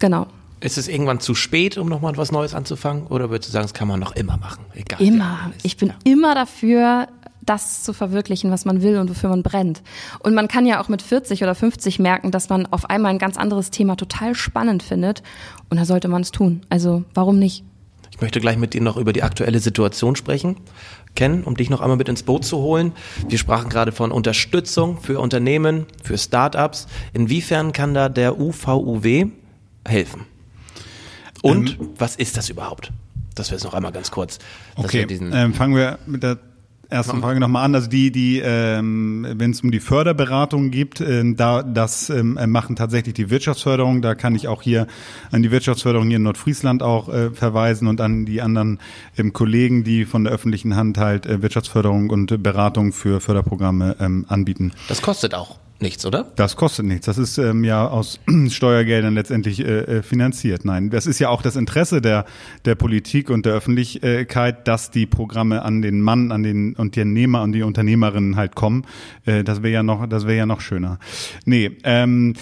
Genau. Ist es irgendwann zu spät, um nochmal was Neues anzufangen? Oder würdest du sagen, das kann man noch immer machen? Egal. Immer. Ich bin ja. immer dafür, das zu verwirklichen, was man will und wofür man brennt. Und man kann ja auch mit 40 oder 50 merken, dass man auf einmal ein ganz anderes Thema total spannend findet. Und da sollte man es tun. Also warum nicht? Ich möchte gleich mit dir noch über die aktuelle Situation sprechen. Ken, um dich noch einmal mit ins Boot zu holen. Wir sprachen gerade von Unterstützung für Unternehmen, für Startups. Inwiefern kann da der UVUW helfen? Und ähm, was ist das überhaupt? Das wäre jetzt noch einmal ganz kurz. Okay, ähm, fangen wir mit der ersten Frage nochmal an. Also die, die, ähm, wenn es um die Förderberatung geht, äh, da das ähm, machen tatsächlich die Wirtschaftsförderung. Da kann ich auch hier an die Wirtschaftsförderung hier in Nordfriesland auch äh, verweisen und an die anderen ähm, Kollegen, die von der öffentlichen Hand halt äh, Wirtschaftsförderung und Beratung für Förderprogramme ähm, anbieten. Das kostet auch nichts, oder? Das kostet nichts. Das ist ähm, ja aus Steuergeldern letztendlich äh, äh, finanziert. Nein, das ist ja auch das Interesse der der Politik und der Öffentlichkeit, dass die Programme an den Mann, an den Unternehmer und die Unternehmerinnen halt kommen. Äh, das wäre ja noch, das wäre ja noch schöner. Nee, ähm,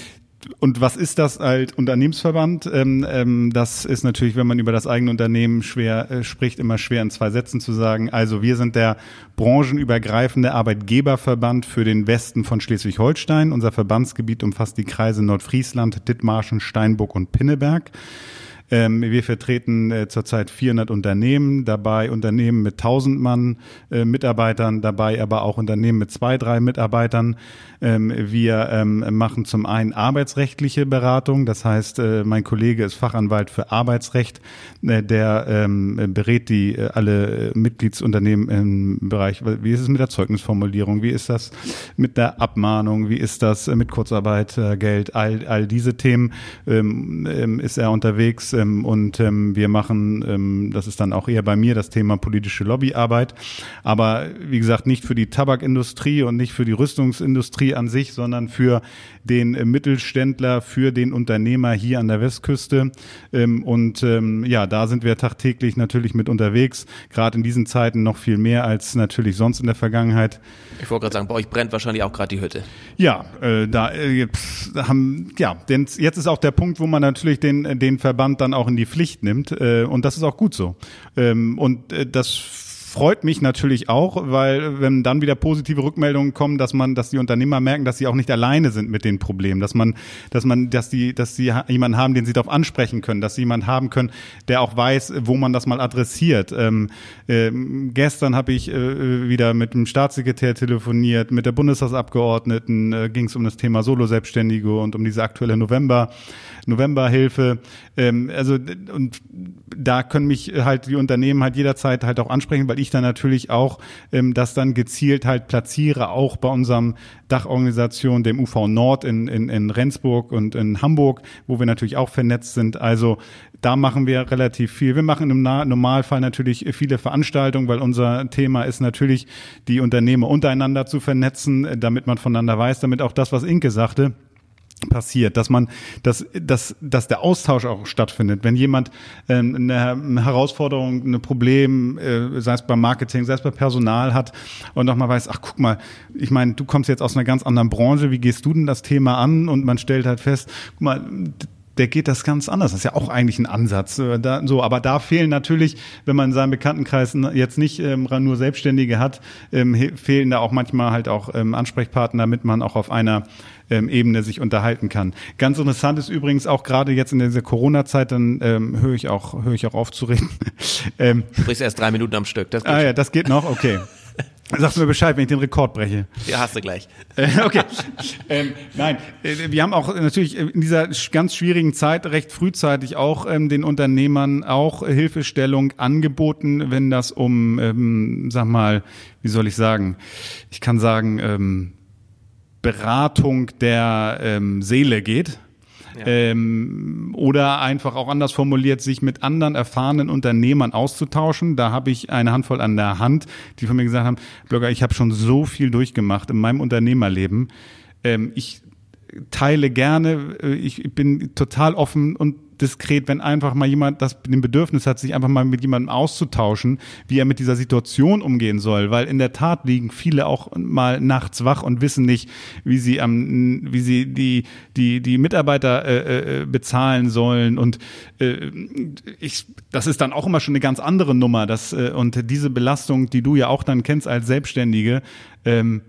und was ist das als Unternehmensverband? Ähm, ähm, das ist natürlich, wenn man über das eigene Unternehmen schwer äh, spricht, immer schwer in zwei Sätzen zu sagen. Also wir sind der branchenübergreifende Arbeitgeberverband für den Westen von Schleswig-Holstein. Unser Verbandsgebiet umfasst die Kreise Nordfriesland, Dithmarschen, Steinburg und Pinneberg. Ähm, wir vertreten äh, zurzeit 400 Unternehmen, dabei Unternehmen mit 1000 Mann äh, Mitarbeitern, dabei aber auch Unternehmen mit zwei, drei Mitarbeitern. Ähm, wir ähm, machen zum einen arbeitsrechtliche Beratung, das heißt, äh, mein Kollege ist Fachanwalt für Arbeitsrecht, äh, der ähm, berät die äh, alle Mitgliedsunternehmen im Bereich, wie ist es mit der Zeugnisformulierung, wie ist das mit der Abmahnung, wie ist das mit Kurzarbeitgeld, all, all diese Themen ähm, ähm, ist er unterwegs ähm, und ähm, wir machen, ähm, das ist dann auch eher bei mir das Thema politische Lobbyarbeit, aber wie gesagt nicht für die Tabakindustrie und nicht für die Rüstungsindustrie Industrie an sich, sondern für den äh, Mittelständler, für den Unternehmer hier an der Westküste. Ähm, und ähm, ja, da sind wir tagtäglich natürlich mit unterwegs, gerade in diesen Zeiten noch viel mehr als natürlich sonst in der Vergangenheit. Ich wollte gerade sagen, bei euch brennt wahrscheinlich auch gerade die Hütte. Ja, äh, da äh, haben ja, denn jetzt ist auch der Punkt, wo man natürlich den den Verband dann auch in die Pflicht nimmt äh, und das ist auch gut so. Ähm, und äh, das freut mich natürlich auch, weil wenn dann wieder positive Rückmeldungen kommen, dass man, dass die Unternehmer merken, dass sie auch nicht alleine sind mit den Problemen, dass man, dass man, dass die, dass sie jemanden haben, den sie darauf ansprechen können, dass sie jemanden haben können, der auch weiß, wo man das mal adressiert. Ähm, ähm, gestern habe ich äh, wieder mit dem Staatssekretär telefoniert, mit der Bundestagsabgeordneten äh, ging es um das Thema Solo-Selbstständige und um diese aktuelle November Novemberhilfe. Ähm, also und da können mich halt die Unternehmen halt jederzeit halt auch ansprechen, weil ich dann natürlich auch ähm, das dann gezielt halt platziere, auch bei unserem Dachorganisation, dem UV Nord in, in, in Rendsburg und in Hamburg, wo wir natürlich auch vernetzt sind. Also da machen wir relativ viel. Wir machen im Normalfall natürlich viele Veranstaltungen, weil unser Thema ist natürlich, die Unternehmer untereinander zu vernetzen, damit man voneinander weiß, damit auch das, was Inke sagte, passiert, dass man, dass, dass, dass der Austausch auch stattfindet. Wenn jemand ähm, eine Herausforderung, ein Problem, äh, sei es beim Marketing, sei es bei Personal hat und nochmal weiß, ach guck mal, ich meine, du kommst jetzt aus einer ganz anderen Branche, wie gehst du denn das Thema an? Und man stellt halt fest, guck mal, der geht das ganz anders. Das ist ja auch eigentlich ein Ansatz. Äh, da, so, aber da fehlen natürlich, wenn man in seinem Bekanntenkreis jetzt nicht ähm, nur Selbstständige hat, ähm, fehlen da auch manchmal halt auch ähm, Ansprechpartner, damit man auch auf einer ähm, Ebene sich unterhalten kann. Ganz interessant ist übrigens auch gerade jetzt in dieser Corona-Zeit, dann ähm, höre ich auch höre ich auch auf zu reden. ähm, du sprichst erst drei Minuten am Stück. Das geht ah ja, das geht noch. Okay. Sagst du mir Bescheid, wenn ich den Rekord breche. Ja, hast du gleich. Äh, okay. ähm, nein, äh, wir haben auch natürlich in dieser ganz schwierigen Zeit recht frühzeitig auch ähm, den Unternehmern auch Hilfestellung angeboten, wenn das um, ähm, sag mal, wie soll ich sagen, ich kann sagen, ähm, Beratung der ähm, Seele geht. Ja. Ähm, oder einfach auch anders formuliert, sich mit anderen erfahrenen Unternehmern auszutauschen. Da habe ich eine Handvoll an der Hand, die von mir gesagt haben, Blogger, ich habe schon so viel durchgemacht in meinem Unternehmerleben. Ähm, ich teile gerne, äh, ich bin total offen und diskret, wenn einfach mal jemand das den Bedürfnis hat, sich einfach mal mit jemandem auszutauschen, wie er mit dieser Situation umgehen soll, weil in der Tat liegen viele auch mal nachts wach und wissen nicht, wie sie am, wie sie die die die Mitarbeiter äh, äh, bezahlen sollen und äh, ich, das ist dann auch immer schon eine ganz andere Nummer, das äh, und diese Belastung, die du ja auch dann kennst als Selbstständige. Ähm,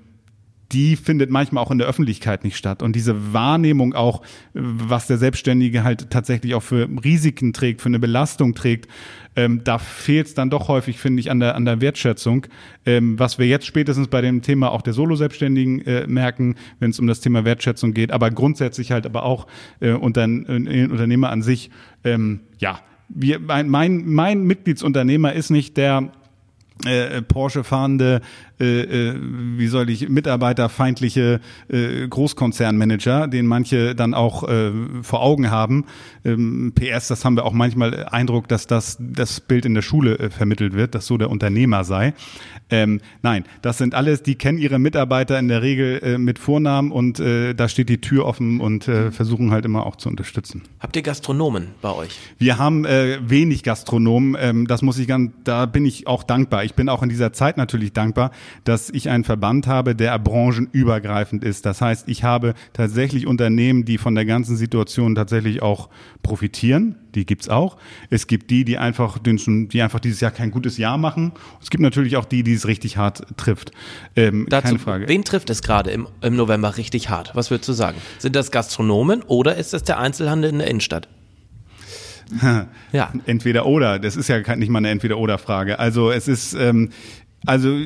die findet manchmal auch in der Öffentlichkeit nicht statt. Und diese Wahrnehmung auch, was der Selbstständige halt tatsächlich auch für Risiken trägt, für eine Belastung trägt, ähm, da fehlt es dann doch häufig, finde ich, an der, an der Wertschätzung. Ähm, was wir jetzt spätestens bei dem Thema auch der Solo-Selbstständigen äh, merken, wenn es um das Thema Wertschätzung geht, aber grundsätzlich halt aber auch äh, unter, äh, Unternehmer an sich, ähm, ja, wir, mein, mein, mein Mitgliedsunternehmer ist nicht der äh, Porsche fahrende äh, äh, wie soll ich, mitarbeiterfeindliche äh, Großkonzernmanager, den manche dann auch äh, vor Augen haben. Ähm, PS, das haben wir auch manchmal Eindruck, dass das das Bild in der Schule äh, vermittelt wird, dass so der Unternehmer sei. Ähm, nein, das sind alles, die kennen ihre Mitarbeiter in der Regel äh, mit Vornamen und äh, da steht die Tür offen und äh, versuchen halt immer auch zu unterstützen. Habt ihr Gastronomen bei euch? Wir haben äh, wenig Gastronomen, ähm, das muss ich ganz, da bin ich auch dankbar. Ich bin auch in dieser Zeit natürlich dankbar, dass ich einen Verband habe, der branchenübergreifend ist. Das heißt, ich habe tatsächlich Unternehmen, die von der ganzen Situation tatsächlich auch profitieren. Die gibt's auch. Es gibt die, die einfach, die einfach dieses Jahr kein gutes Jahr machen. Es gibt natürlich auch die, die es richtig hart trifft. Ähm, Dazu, keine Frage. Wen trifft es gerade im, im November richtig hart? Was würdest du sagen? Sind das Gastronomen oder ist das der Einzelhandel in der Innenstadt? ja. Entweder oder. Das ist ja nicht mal eine Entweder-oder-Frage. Also es ist, ähm, also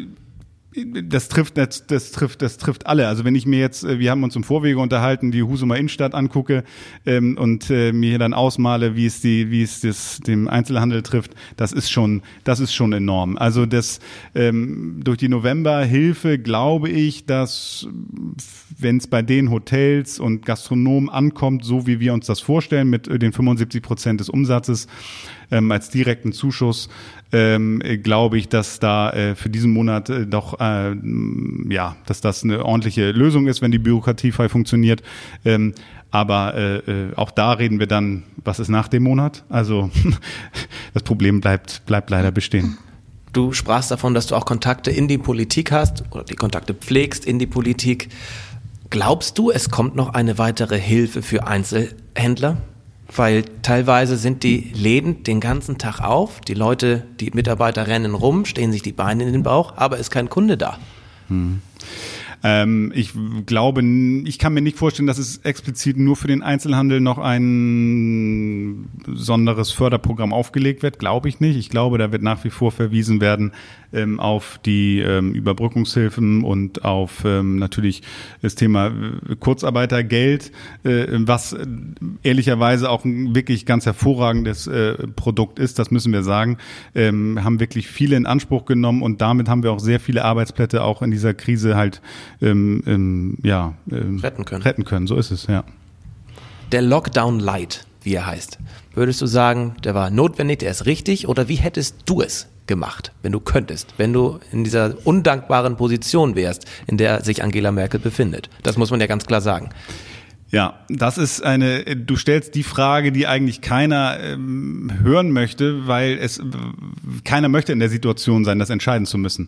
das trifft, das, trifft, das trifft alle. Also wenn ich mir jetzt, äh, wir haben uns im Vorwege unterhalten, die Husumer Innenstadt angucke ähm, und äh, mir dann ausmale, wie es die, wie es das dem Einzelhandel trifft, das ist schon, das ist schon enorm. Also das ähm, durch die Novemberhilfe glaube ich, dass wenn es bei den Hotels und Gastronomen ankommt, so wie wir uns das vorstellen, mit äh, den 75 Prozent des Umsatzes ähm, als direkten Zuschuss, ähm, glaube ich, dass da äh, für diesen Monat äh, doch äh, ja, dass das eine ordentliche Lösung ist, wenn die Bürokratie frei funktioniert. Ähm, aber äh, äh, auch da reden wir dann, was ist nach dem Monat? Also das Problem bleibt, bleibt leider bestehen. Du sprachst davon, dass du auch Kontakte in die Politik hast oder die Kontakte pflegst in die Politik. Glaubst du, es kommt noch eine weitere Hilfe für Einzelhändler? Weil teilweise sind die Läden den ganzen Tag auf, die Leute, die Mitarbeiter rennen rum, stehen sich die Beine in den Bauch, aber ist kein Kunde da. Hm. Ähm, ich glaube, ich kann mir nicht vorstellen, dass es explizit nur für den Einzelhandel noch ein besonderes Förderprogramm aufgelegt wird. Glaube ich nicht. Ich glaube, da wird nach wie vor verwiesen werden ähm, auf die ähm, Überbrückungshilfen und auf ähm, natürlich das Thema äh, Kurzarbeitergeld, äh, was äh, ehrlicherweise auch ein wirklich ganz hervorragendes äh, Produkt ist. Das müssen wir sagen. Ähm, haben wirklich viele in Anspruch genommen und damit haben wir auch sehr viele Arbeitsplätze auch in dieser Krise halt ähm, ähm, ja, ähm, retten können. Retten können, so ist es, ja. Der Lockdown Light, wie er heißt, würdest du sagen, der war notwendig, der ist richtig oder wie hättest du es gemacht, wenn du könntest, wenn du in dieser undankbaren Position wärst, in der sich Angela Merkel befindet? Das muss man ja ganz klar sagen. Ja, das ist eine, du stellst die Frage, die eigentlich keiner ähm, hören möchte, weil es keiner möchte in der Situation sein, das entscheiden zu müssen.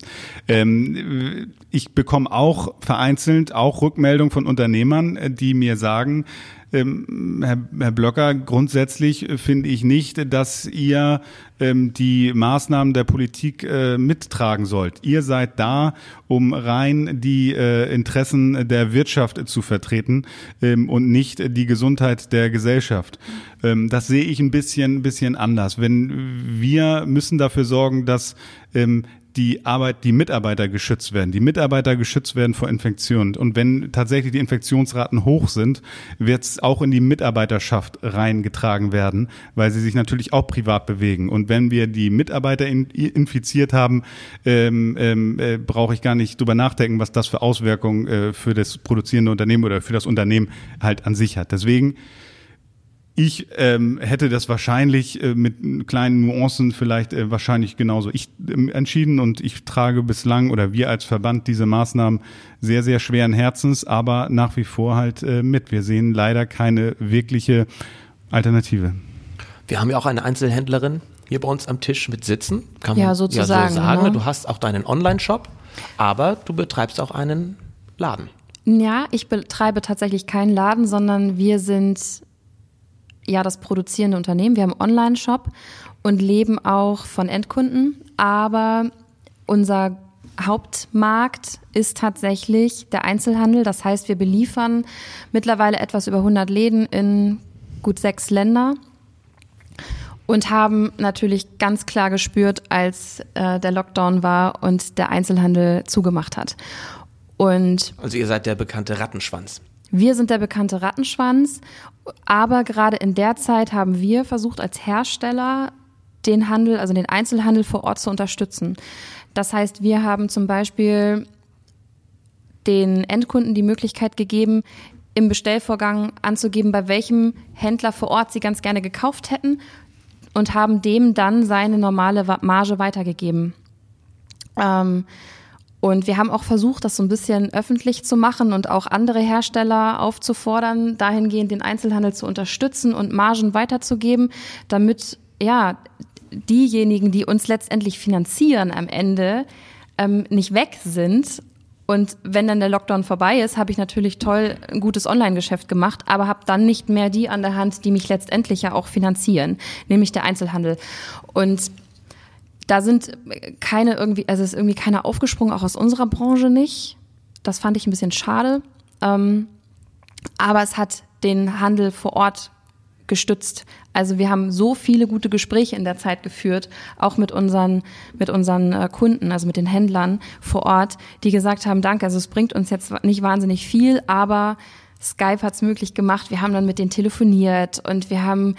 Ähm, ich bekomme auch vereinzelt auch Rückmeldungen von Unternehmern, äh, die mir sagen, ähm, Herr, Herr Blöcker, grundsätzlich finde ich nicht, dass ihr ähm, die Maßnahmen der Politik äh, mittragen sollt. Ihr seid da, um rein die äh, Interessen der Wirtschaft zu vertreten ähm, und nicht die Gesundheit der Gesellschaft. Ähm, das sehe ich ein bisschen, bisschen anders. Wenn wir müssen dafür sorgen, dass ähm, die Arbeit, die Mitarbeiter geschützt werden. Die Mitarbeiter geschützt werden vor Infektionen. Und wenn tatsächlich die Infektionsraten hoch sind, wird es auch in die Mitarbeiterschaft reingetragen werden, weil sie sich natürlich auch privat bewegen. Und wenn wir die Mitarbeiter in, infiziert haben, ähm, ähm, äh, brauche ich gar nicht drüber nachdenken, was das für Auswirkungen äh, für das produzierende Unternehmen oder für das Unternehmen halt an sich hat. Deswegen ich ähm, hätte das wahrscheinlich äh, mit kleinen Nuancen vielleicht äh, wahrscheinlich genauso ich äh, entschieden und ich trage bislang oder wir als Verband diese Maßnahmen sehr, sehr schweren Herzens, aber nach wie vor halt äh, mit. Wir sehen leider keine wirkliche Alternative. Wir haben ja auch eine Einzelhändlerin hier bei uns am Tisch mit sitzen. Kann Ja, man sozusagen, so sagen. ne? Du hast auch deinen Online-Shop, aber du betreibst auch einen Laden. Ja, ich betreibe tatsächlich keinen Laden, sondern wir sind ja das produzierende Unternehmen. Wir haben einen Online-Shop und leben auch von Endkunden, aber unser Hauptmarkt ist tatsächlich der Einzelhandel. Das heißt, wir beliefern mittlerweile etwas über 100 Läden in gut sechs Länder und haben natürlich ganz klar gespürt, als äh, der Lockdown war und der Einzelhandel zugemacht hat. Und Also ihr seid der bekannte Rattenschwanz. Wir sind der bekannte Rattenschwanz, aber gerade in der Zeit haben wir versucht, als Hersteller den Handel, also den Einzelhandel vor Ort zu unterstützen. Das heißt, wir haben zum Beispiel den Endkunden die Möglichkeit gegeben, im Bestellvorgang anzugeben, bei welchem Händler vor Ort sie ganz gerne gekauft hätten und haben dem dann seine normale Marge weitergegeben. Ähm, und wir haben auch versucht, das so ein bisschen öffentlich zu machen und auch andere Hersteller aufzufordern, dahingehend den Einzelhandel zu unterstützen und Margen weiterzugeben, damit ja diejenigen, die uns letztendlich finanzieren am Ende, ähm, nicht weg sind. Und wenn dann der Lockdown vorbei ist, habe ich natürlich toll ein gutes Online-Geschäft gemacht, aber habe dann nicht mehr die an der Hand, die mich letztendlich ja auch finanzieren, nämlich der Einzelhandel. Und da sind keine irgendwie, also ist irgendwie keiner aufgesprungen, auch aus unserer Branche nicht. Das fand ich ein bisschen schade. Ähm, aber es hat den Handel vor Ort gestützt. Also wir haben so viele gute Gespräche in der Zeit geführt, auch mit unseren, mit unseren äh, Kunden, also mit den Händlern vor Ort, die gesagt haben, danke, also es bringt uns jetzt nicht wahnsinnig viel, aber Skype hat es möglich gemacht. Wir haben dann mit denen telefoniert und wir haben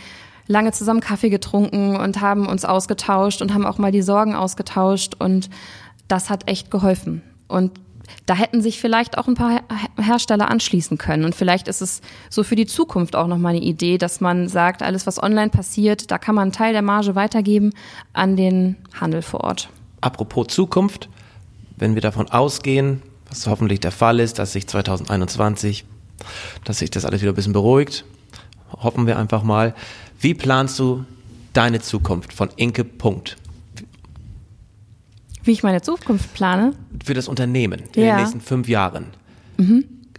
lange zusammen Kaffee getrunken und haben uns ausgetauscht und haben auch mal die Sorgen ausgetauscht und das hat echt geholfen. Und da hätten sich vielleicht auch ein paar Her- Hersteller anschließen können. Und vielleicht ist es so für die Zukunft auch nochmal eine Idee, dass man sagt, alles, was online passiert, da kann man einen Teil der Marge weitergeben an den Handel vor Ort. Apropos Zukunft, wenn wir davon ausgehen, was hoffentlich der Fall ist, dass sich 2021, dass sich das alles wieder ein bisschen beruhigt, hoffen wir einfach mal. Wie planst du deine Zukunft von Inke Punkt Wie ich meine Zukunft plane, für das Unternehmen in Ja. den nächsten fünf Jahren?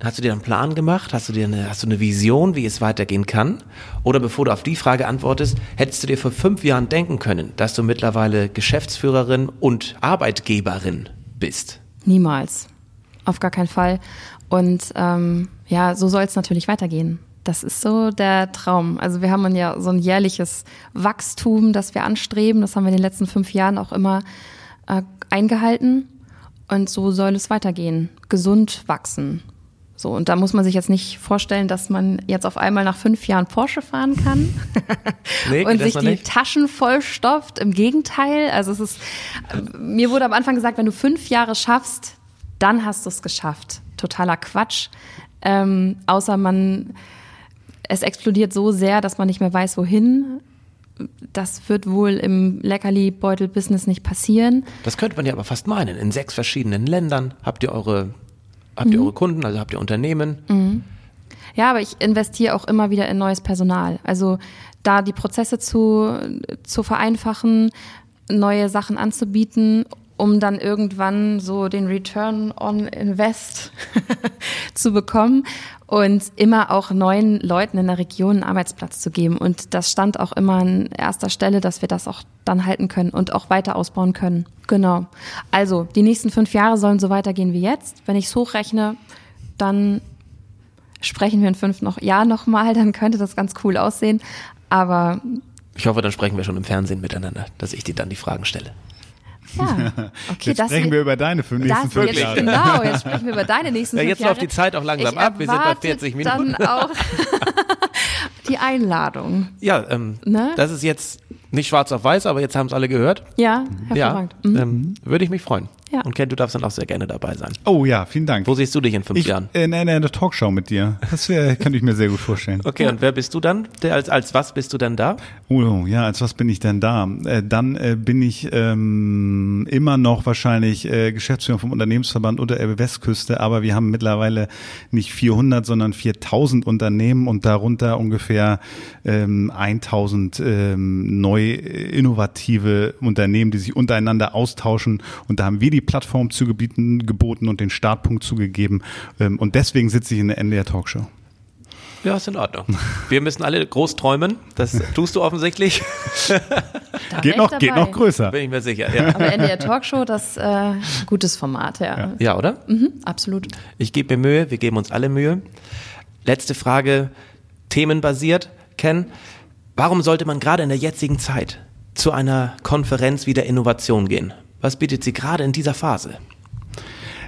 Hast du dir einen Plan gemacht? Hast du dir eine, hast du eine Vision, wie es weitergehen kann? Oder bevor du auf die Frage antwortest, hättest du dir vor fünf Jahren denken können, dass du mittlerweile Geschäftsführerin und Arbeitgeberin bist? niemals. Auf gar keinen Fall. Und ähm, ja, so soll es natürlich weitergehen. Das ist so der Traum. Also wir haben ja so ein jährliches Wachstum, das wir anstreben. Das haben wir in den letzten fünf Jahren auch immer äh, eingehalten. Und so soll es weitergehen. Gesund wachsen. So, und da muss man sich jetzt nicht vorstellen, dass man jetzt auf einmal nach fünf Jahren Porsche fahren kann Nee, und sich die nicht? Taschen vollstopft. Im Gegenteil, also es ist, mir wurde am Anfang gesagt, wenn du fünf Jahre schaffst, dann hast du es geschafft. Totaler Quatsch. Ähm, außer man, es explodiert so sehr, dass man nicht mehr weiß, wohin. Das wird wohl im Leckerli-Beutel-Business nicht passieren. Das könnte man ja aber fast meinen. In sechs verschiedenen Ländern habt ihr eure, habt Mhm. ihr eure Kunden, also habt ihr Unternehmen. Ja, aber ich investiere auch immer wieder in neues Personal. Also da die Prozesse zu, zu vereinfachen, neue Sachen anzubieten, um dann irgendwann so den Return on Invest zu bekommen und immer auch neuen Leuten in der Region einen Arbeitsplatz zu geben. Und das stand auch immer an erster Stelle, dass wir das auch dann halten können und auch weiter ausbauen können. Genau. Also die nächsten fünf Jahre sollen so weitergehen wie jetzt. Wenn ich es hochrechne, dann sprechen wir in fünf noch Jahren nochmal, dann könnte das ganz cool aussehen. Aber Ich hoffe, dann sprechen wir schon im Fernsehen miteinander, dass ich dir dann die Fragen stelle. Ja, okay, Jetzt das sprechen wir über deine fünf, nächsten fünf jetzt, Jahre. Genau, jetzt sprechen wir über deine nächsten Ja, fünf jetzt Jahre. läuft die Zeit auch langsam ich ab. Wir sind bei erwarte 40 Minuten. Dann auch die Einladung. Ja, ähm, Ne? das ist jetzt nicht schwarz auf weiß, aber jetzt haben es alle gehört. Ja, Ja, hervorragend. Mhm. ähm, würde ich mich freuen. Ja. Und Ken, du darfst dann auch sehr gerne dabei sein. Oh ja, vielen Dank. Wo siehst du dich in fünf ich, Jahren? äh, in einer Talkshow mit dir. Das wär, könnte ich mir sehr gut vorstellen. Okay, und wer bist du dann? Der, als, als was bist du dann da? Oh ja, als was bin ich denn da? Äh, dann äh, bin ich ähm, immer noch wahrscheinlich äh, Geschäftsführer vom Unternehmensverband unter Elbe Westküste, aber wir haben mittlerweile nicht 400, sondern 4000 Unternehmen und darunter ungefähr ähm, 1000 ähm, neu innovative Unternehmen, die sich untereinander austauschen und da haben wir die Plattform zugebieten, geboten und den Startpunkt zugegeben ähm, und deswegen sitze ich in der NDR Talkshow. Ja, ist in Ordnung. Wir müssen alle groß träumen. Das tust du offensichtlich. Da Geht noch, geht noch größer. Bin ich mir sicher. Ja, Aber NDR Talkshow, das äh, gutes Format, ja. Ja. ja oder? Mhm, absolut. Ich gebe mir Mühe, wir geben uns alle Mühe. Letzte Frage, themenbasiert. Ken, warum sollte man gerade in der jetzigen Zeit zu einer Konferenz wie der Innovation gehen? Was bietet sie gerade in dieser Phase?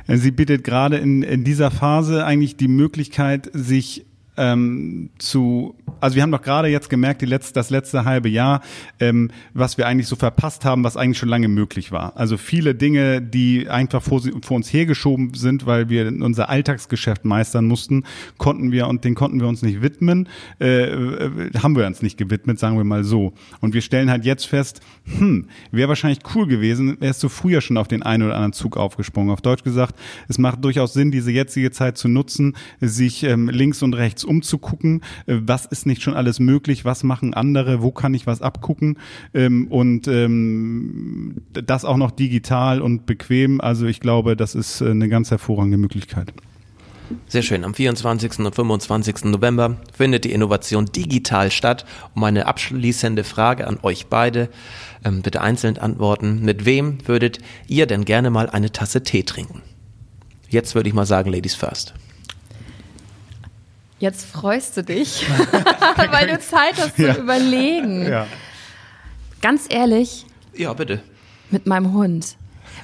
Sie bietet gerade in, in dieser Phase eigentlich die Möglichkeit, sich ähm, zu, also wir haben doch gerade jetzt gemerkt, die letzte, das letzte halbe Jahr, ähm, was wir eigentlich so verpasst haben, was eigentlich schon lange möglich war. Also viele Dinge, die einfach vor, vor uns hergeschoben sind, weil wir unser Alltagsgeschäft meistern mussten, konnten wir und den konnten wir uns nicht widmen, äh, äh, haben wir uns nicht gewidmet, sagen wir mal so. Und wir stellen halt jetzt fest, hm, wäre wahrscheinlich cool gewesen, wärst du früher schon auf den einen oder anderen Zug aufgesprungen. Auf Deutsch gesagt, es macht durchaus Sinn, diese jetzige Zeit zu nutzen, sich ähm, links und rechts umzugucken, äh, was ist nicht schon alles möglich, was machen andere, wo kann ich was abgucken ähm, und ähm, das auch noch digital und bequem. Also ich glaube, das ist äh, eine ganz hervorragende Möglichkeit. Sehr schön. Am 24. und 25. November findet die Innovation digital statt. Und meine abschließende Frage an euch beide, ähm, bitte einzeln antworten. Mit wem würdet ihr denn gerne mal eine Tasse Tee trinken? Jetzt würde ich mal sagen, Ladies first. Jetzt freust du dich, weil du Zeit hast zu Ja. überlegen. Ja. Ganz ehrlich, Ja, bitte. mit meinem Hund.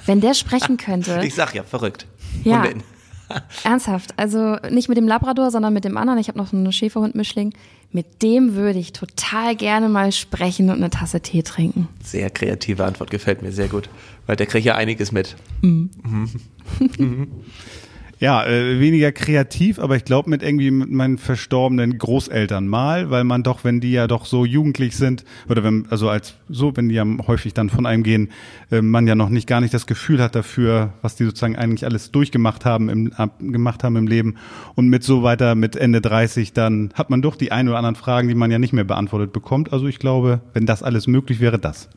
Wenn der sprechen könnte. Ich sag ja, verrückt. Ja. Hundin. Ernsthaft, also nicht mit dem Labrador, sondern mit dem anderen. Ich habe noch einen Schäferhund-Mischling. Mit dem würde ich total gerne mal sprechen und eine Tasse Tee trinken. Sehr kreative Antwort, gefällt mir sehr gut. Weil der kriegt ja einiges mit. Ja, äh, weniger kreativ, aber ich glaube mit irgendwie mit meinen verstorbenen Großeltern mal, weil man doch, wenn die ja doch so jugendlich sind, oder wenn, also als so, wenn die ja häufig dann von einem gehen, äh, man ja noch nicht gar nicht das Gefühl hat dafür, was die sozusagen eigentlich alles durchgemacht haben im, ab, gemacht haben im Leben. Und mit so weiter, mit Ende 30, dann hat man doch die ein oder anderen Fragen, die man ja nicht mehr beantwortet bekommt. Also ich glaube, wenn das alles möglich wäre, das.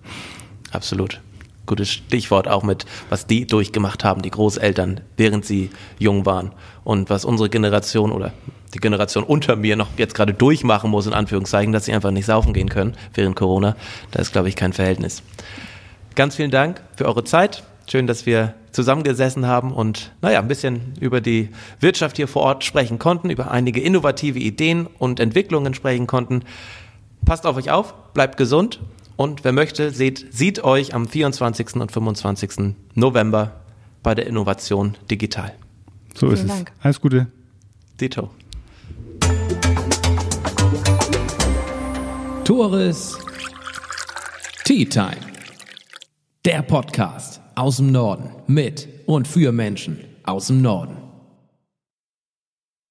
Absolut. Gutes Stichwort auch mit, was die durchgemacht haben, die Großeltern, während sie jung waren. Und was unsere Generation oder die Generation unter mir noch jetzt gerade durchmachen muss, in Anführungszeichen, dass sie einfach nicht saufen gehen können während Corona. Da ist, glaube ich, kein Verhältnis. Ganz vielen Dank für eure Zeit. Schön, dass wir zusammengesessen haben und naja, ein bisschen über die Wirtschaft hier vor Ort sprechen konnten, über einige innovative Ideen und Entwicklungen sprechen konnten. Passt auf euch auf, bleibt gesund und wer möchte, seht, sieht euch am 24. und 25. November bei der Innovation digital. So ist Vielen es. Dank. Alles Gute. Dito. Tores Tea Time. Der Podcast aus dem Norden mit und für Menschen aus dem Norden.